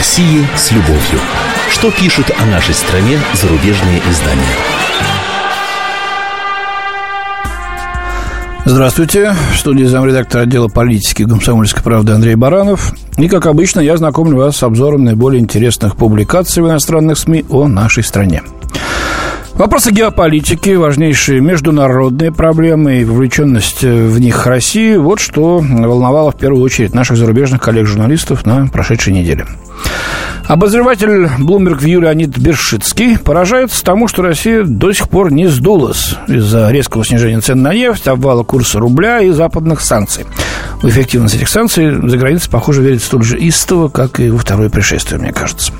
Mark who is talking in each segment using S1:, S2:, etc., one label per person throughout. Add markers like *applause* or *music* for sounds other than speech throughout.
S1: России с любовью. Что пишут о нашей стране зарубежные издания?
S2: Здравствуйте. В студии замредактора отдела политики комсомольской правды Андрей Баранов. И, как обычно, я знакомлю вас с обзором наиболее интересных публикаций в иностранных СМИ о нашей стране. Вопросы геополитики, важнейшие международные проблемы и вовлеченность в них России – вот что волновало в первую очередь наших зарубежных коллег-журналистов на прошедшей неделе. Обозреватель Bloomberg View Леонид Бершицкий поражается тому, что Россия до сих пор не сдулась из-за резкого снижения цен на нефть, обвала курса рубля и западных санкций. В эффективность этих санкций за границей, похоже, верит столь же истово, как и во второе пришествие, мне кажется.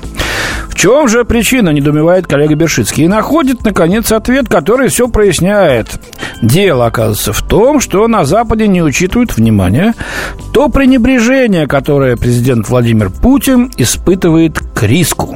S2: В чем же причина, недоумевает коллега Бершицкий, и находит, наконец, ответ, который все проясняет. Дело, оказывается, в том, что на Западе не учитывают внимание то пренебрежение, которое президент Владимир Путин испытывает к риску.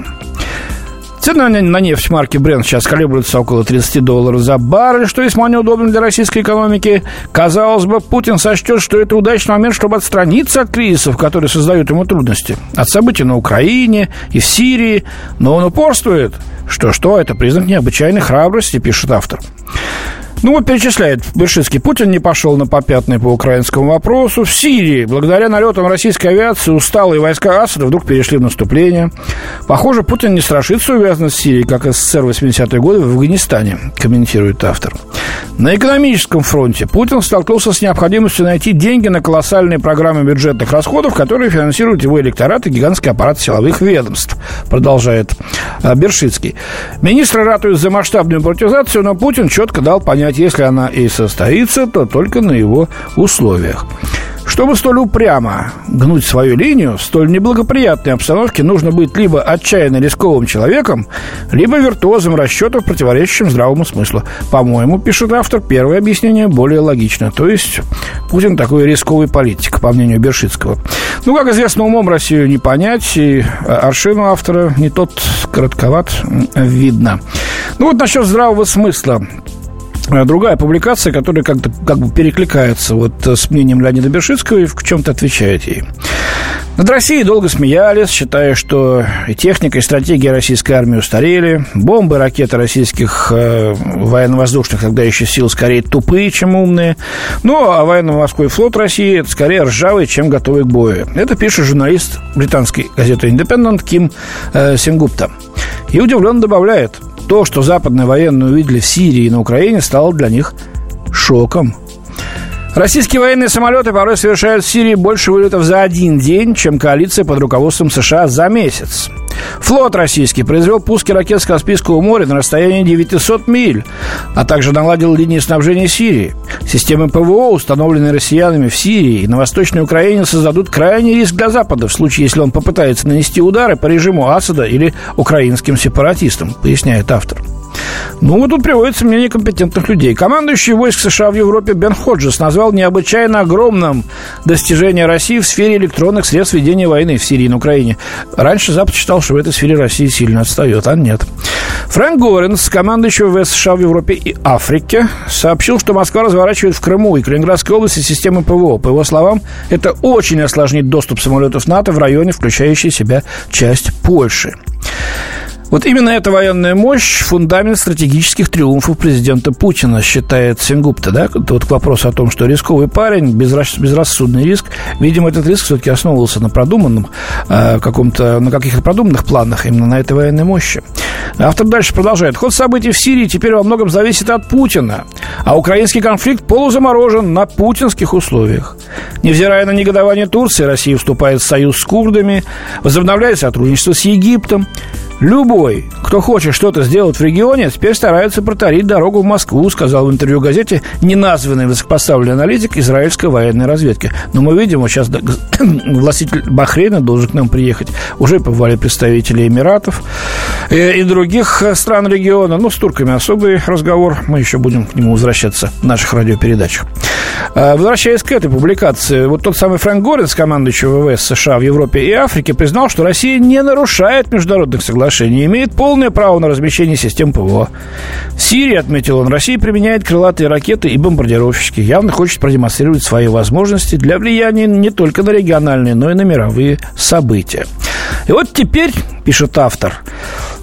S2: Цены на нефть марки Brent сейчас колеблются около 30 долларов за баррель, что весьма неудобно для российской экономики. Казалось бы, Путин сочтет, что это удачный момент, чтобы отстраниться от кризисов, которые создают ему трудности. От событий на Украине и в Сирии. Но он упорствует. Что-что, это признак необычайной храбрости, пишет автор. Ну, вот перечисляет Бершинский. Путин не пошел на попятный по украинскому вопросу. В Сирии, благодаря налетам российской авиации, усталые войска Асада вдруг перешли в наступление. Похоже, Путин не страшится увязанность с Сирией, как СССР в 80-е годы в Афганистане, комментирует автор. На экономическом фронте Путин столкнулся с необходимостью найти деньги на колоссальные программы бюджетных расходов, которые финансируют его электорат и гигантский аппарат силовых ведомств, продолжает а, Бершицкий. Министры ратуют за масштабную приватизацию, но Путин четко дал понять, понять, если она и состоится, то только на его условиях. Чтобы столь упрямо гнуть свою линию, в столь неблагоприятной обстановке нужно быть либо отчаянно рисковым человеком, либо виртуозом расчетов, противоречащим здравому смыслу. По-моему, пишет автор, первое объяснение более логично. То есть Путин такой рисковый политик, по мнению Бершицкого. Ну, как известно, умом Россию не понять, и аршину автора не тот коротковат видно. Ну, вот насчет здравого смысла. Э, другая публикация, которая как-то как бы перекликается вот с мнением Леонида Бершицкого и в чем-то отвечает ей. Над Россией долго смеялись, считая, что и техника, и стратегия российской армии устарели, бомбы, ракеты российских э, военно-воздушных тогда еще сил скорее тупые, чем умные. Ну, а военно-морской флот России это скорее ржавый, чем готовый к бою. Это пишет журналист британской газеты Independent Ким э, Сингупта. И удивленно добавляет – то, что западные военные увидели в Сирии и на Украине, стало для них шоком. Российские военные самолеты порой совершают в Сирии больше вылетов за один день, чем коалиция под руководством США за месяц. Флот российский произвел пуски ракет с Каспийского моря на расстоянии 900 миль, а также наладил линии снабжения Сирии. Системы ПВО, установленные россиянами в Сирии и на Восточной Украине, создадут крайний риск для Запада в случае, если он попытается нанести удары по режиму Асада или украинским сепаратистам, поясняет автор. Ну, вот тут приводится мнение компетентных людей. Командующий войск США в Европе Бен Ходжес назвал необычайно огромным достижение России в сфере электронных средств ведения войны в Сирии и на Украине. Раньше Запад считал, что в этой сфере Россия сильно отстает, а нет. Фрэнк Горенс, командующий ВВС США в Европе и Африке, сообщил, что Москва разворачивает в Крыму и Калининградской области системы ПВО. По его словам, это очень осложнит доступ самолетов НАТО в районе, включающий себя часть Польши. Вот именно эта военная мощь – фундамент стратегических триумфов президента Путина, считает Сингупта. Да? Вот к вопросу о том, что рисковый парень, безрассудный риск. Видимо, этот риск все-таки основывался на продуманном э, каком-то, на каких-то продуманных планах, именно на этой военной мощи. Автор дальше продолжает. Ход событий в Сирии теперь во многом зависит от Путина, а украинский конфликт полузаморожен на путинских условиях. Невзирая на негодование Турции, Россия вступает в союз с курдами, возобновляет сотрудничество с Египтом. Любой, кто хочет что-то сделать в регионе, теперь старается протарить дорогу в Москву, сказал в интервью газете неназванный высокопоставленный аналитик израильской военной разведки. Но мы видим, вот сейчас *coughs* властитель Бахрейна должен к нам приехать. Уже побывали представители Эмиратов и, и других стран региона. Ну, с турками особый разговор. Мы еще будем к нему возвращаться в наших радиопередачах. А, возвращаясь к этой публикации, вот тот самый Фрэнк Горец, командующий ВВС США в Европе и Африке, признал, что Россия не нарушает международных соглашений и имеет полное право на размещение систем ПВО. В Сирии, отметил он, Россия применяет крылатые ракеты и бомбардировщики. Явно хочет продемонстрировать свои возможности для влияния не только на региональные, но и на мировые события. И вот теперь, пишет автор,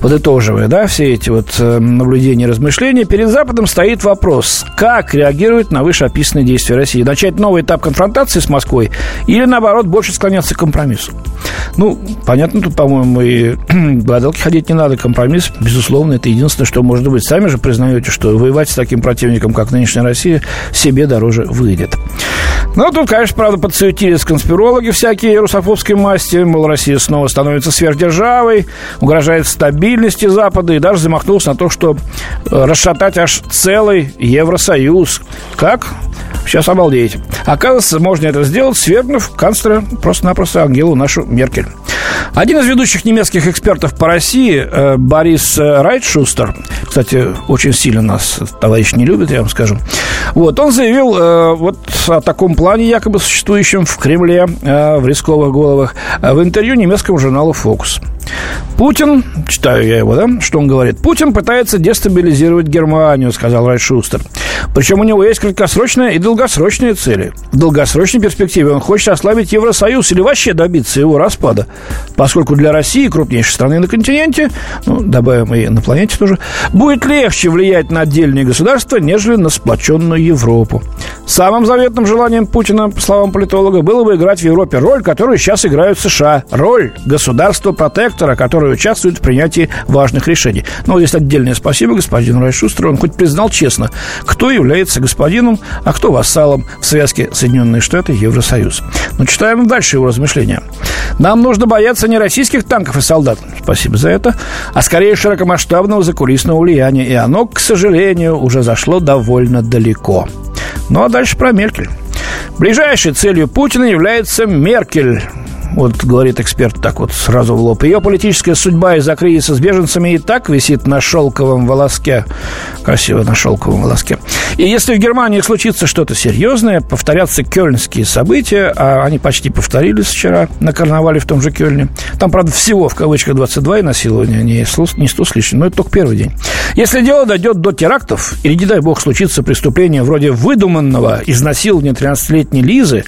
S2: подытоживая, да, все эти вот э, наблюдения размышления, перед Западом стоит вопрос, как реагировать на вышеописанные действия России. Начать новый этап конфронтации с Москвой или, наоборот, больше склоняться к компромиссу. Ну, понятно, тут, по-моему, и *clears throat* гадалки ходить не надо. Компромисс, безусловно, это единственное, что может быть. Сами же признаете, что воевать с таким противником, как нынешняя Россия, себе дороже выйдет. Ну, тут, конечно, правда, подсуетились конспирологи всякие русофобской масти. Мол, Россия снова становится сверхдержавой, угрожает стабильности Запада и даже замахнулся на то, что э, расшатать аж целый Евросоюз. Как? Сейчас обалдеете. Оказывается, можно это сделать, свергнув канцлера просто-напросто Ангелу нашу Меркель. Один из ведущих немецких экспертов по России, э, Борис э, Райтшустер, кстати, очень сильно нас товарищ не любит, я вам скажу, вот, он заявил э, вот о таком плане, якобы существующем в Кремле, в рисковых головах, в интервью немецкому журналу «Фокус». Путин, читаю я его, да, что он говорит, Путин пытается дестабилизировать Германию, сказал Райшустер. Причем у него есть краткосрочная и долгосрочные цели. В долгосрочной перспективе он хочет ослабить Евросоюз или вообще добиться его распада, поскольку для России, крупнейшей страны на континенте, ну, добавим и на планете тоже, будет легче влиять на отдельные государства, нежели на сплоченную Европу. Самым заветным желанием Путина, по словам политолога, было бы играть в Европе роль, которую сейчас играют США. Роль государства-протектора, который участвует в принятии важных решений. Но здесь отдельное спасибо господину Райшустеру. Он хоть признал честно, кто является господином, а кто вассалом в связке Соединенные Штаты и Евросоюз. Но читаем дальше его размышления. Нам нужно бояться не российских танков и солдат, спасибо за это, а скорее широкомасштабного закулисного влияния. И оно, к сожалению, уже зашло довольно далеко. Ну а дальше про Меркель. Ближайшей целью Путина является Меркель. Вот говорит эксперт так вот сразу в лоб. Ее политическая судьба из-за кризиса с беженцами и так висит на шелковом волоске. Красиво на шелковом волоске. И если в Германии случится что-то серьезное, повторятся кёльнские события, а они почти повторились вчера на карнавале в том же Кёльне. Там, правда, всего в кавычках 22 и насилования, не 100 с лишним, но это только первый день. Если дело дойдет до терактов, или, не дай бог, случится преступление вроде выдуманного изнасилования 13-летней Лизы,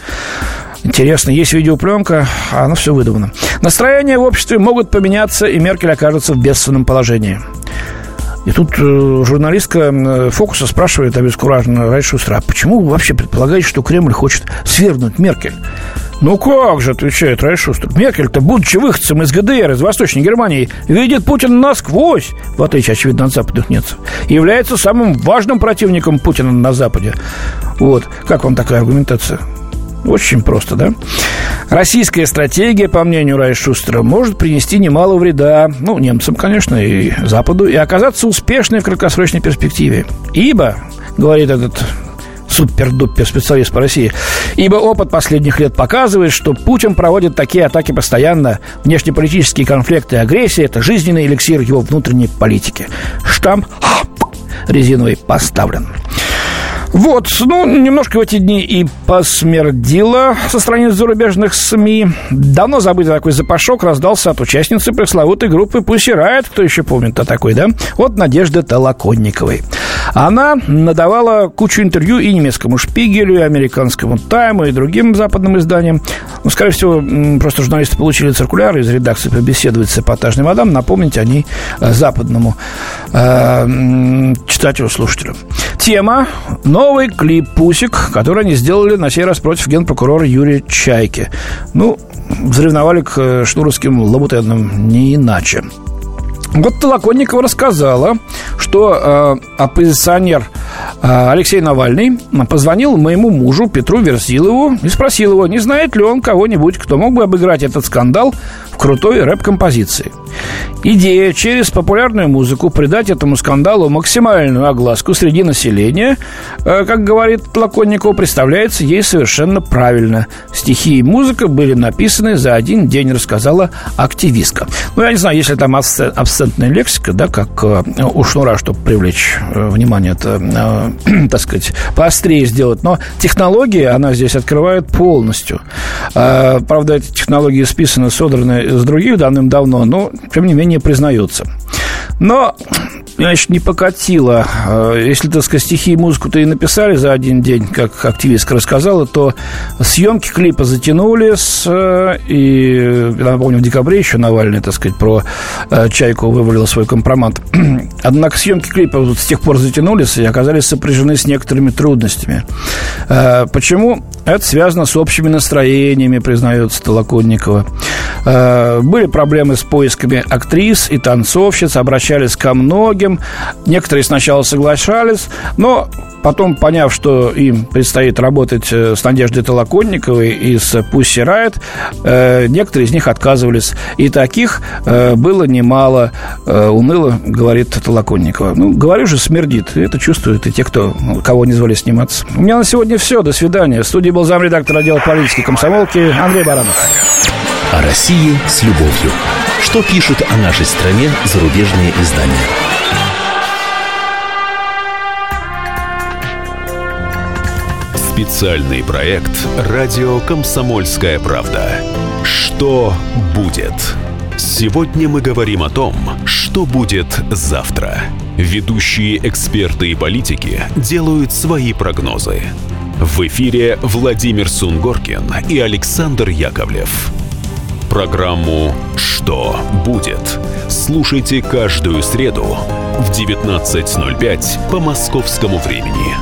S2: Интересно, есть видеопленка, а оно все выдумано. Настроения в обществе могут поменяться, и Меркель окажется в бедственном положении. И тут э, журналистка Фокуса спрашивает обескураженно Райшустра, а почему вы вообще предполагаете, что Кремль хочет свергнуть Меркель? Ну как же, отвечает Райшустер. Меркель-то, будучи выходцем из ГДР, из Восточной Германии, видит Путина насквозь, в отличие, очевидно, от западных немцев, является самым важным противником Путина на Западе. Вот. Как вам такая аргументация? Очень просто, да? Российская стратегия, по мнению Райшустера, может принести немало вреда, ну, немцам, конечно, и Западу, и оказаться успешной в краткосрочной перспективе. Ибо, говорит этот супер-дупер специалист по России. Ибо опыт последних лет показывает, что Путин проводит такие атаки постоянно. Внешнеполитические конфликты и агрессия – это жизненный эликсир его внутренней политики. Штамп резиновый поставлен. Вот, ну, немножко в эти дни и посмердило со страниц зарубежных СМИ. Давно забытый такой запашок раздался от участницы пресловутой группы Pussy Riot, кто еще помнит о такой, да? Вот Надежды Толоконниковой. Она надавала кучу интервью и немецкому «Шпигелю», и американскому «Тайму», и другим западным изданиям. Ну, скорее всего, просто журналисты получили циркуляры из редакции побеседовать с эпатажной мадам, напомнить о ней э, западному э, читателю-слушателю. Тема «Новый клип «Пусик», который они сделали на сей раз против генпрокурора Юрия Чайки. Ну, взревновали к э, шнуровским лабутенам не иначе. Вот Толоконникова рассказала, что э, оппозиционер Алексей Навальный позвонил моему мужу Петру Версилову и спросил его, не знает ли он кого-нибудь, кто мог бы обыграть этот скандал в крутой рэп-композиции. Идея через популярную музыку придать этому скандалу максимальную огласку среди населения, э, как говорит Тлаконников, представляется ей совершенно правильно. Стихи и музыка были написаны за один день, рассказала активистка. Ну, я не знаю, если там абсцентная лексика, да, как э, у Шнура, чтобы привлечь э, внимание, это, *clears throat* так сказать, поострее сделать. Но технологии она здесь открывает полностью. Правда, эти технологии списаны, содраны с других давным-давно, но, тем не менее, признаются. Но значит, не покатило. А, если, так сказать, стихи и музыку-то и написали за один день, как активистка рассказала, то съемки клипа затянулись, э, и, напомню, в декабре еще Навальный, так сказать, про э, Чайку вывалил свой компромат. *clears throat* Однако съемки клипа вот с тех пор затянулись и оказались сопряжены с некоторыми трудностями. Э, почему? Это связано с общими настроениями, признается Толоконникова. Были проблемы с поисками актрис и танцовщиц, обращались ко многим. Некоторые сначала соглашались, но потом, поняв, что им предстоит работать э, с Надеждой Толоконниковой и с Пусси Райт, э, некоторые из них отказывались. И таких э, было немало, уныло говорит Толоконникова. Ну, говорю же, смердит. Это чувствуют и те, кто, кого не звали сниматься. У меня на сегодня все. До свидания. В студии был замредактор отдела политики комсомолки Андрей Баранов.
S1: О России с любовью. Что пишут о нашей стране зарубежные издания? Специальный проект «Радио Комсомольская правда». Что будет? Сегодня мы говорим о том, что будет завтра. Ведущие эксперты и политики делают свои прогнозы. В эфире Владимир Сунгоркин и Александр Яковлев. Программу «Что будет?» слушайте каждую среду в 19.05 по московскому времени.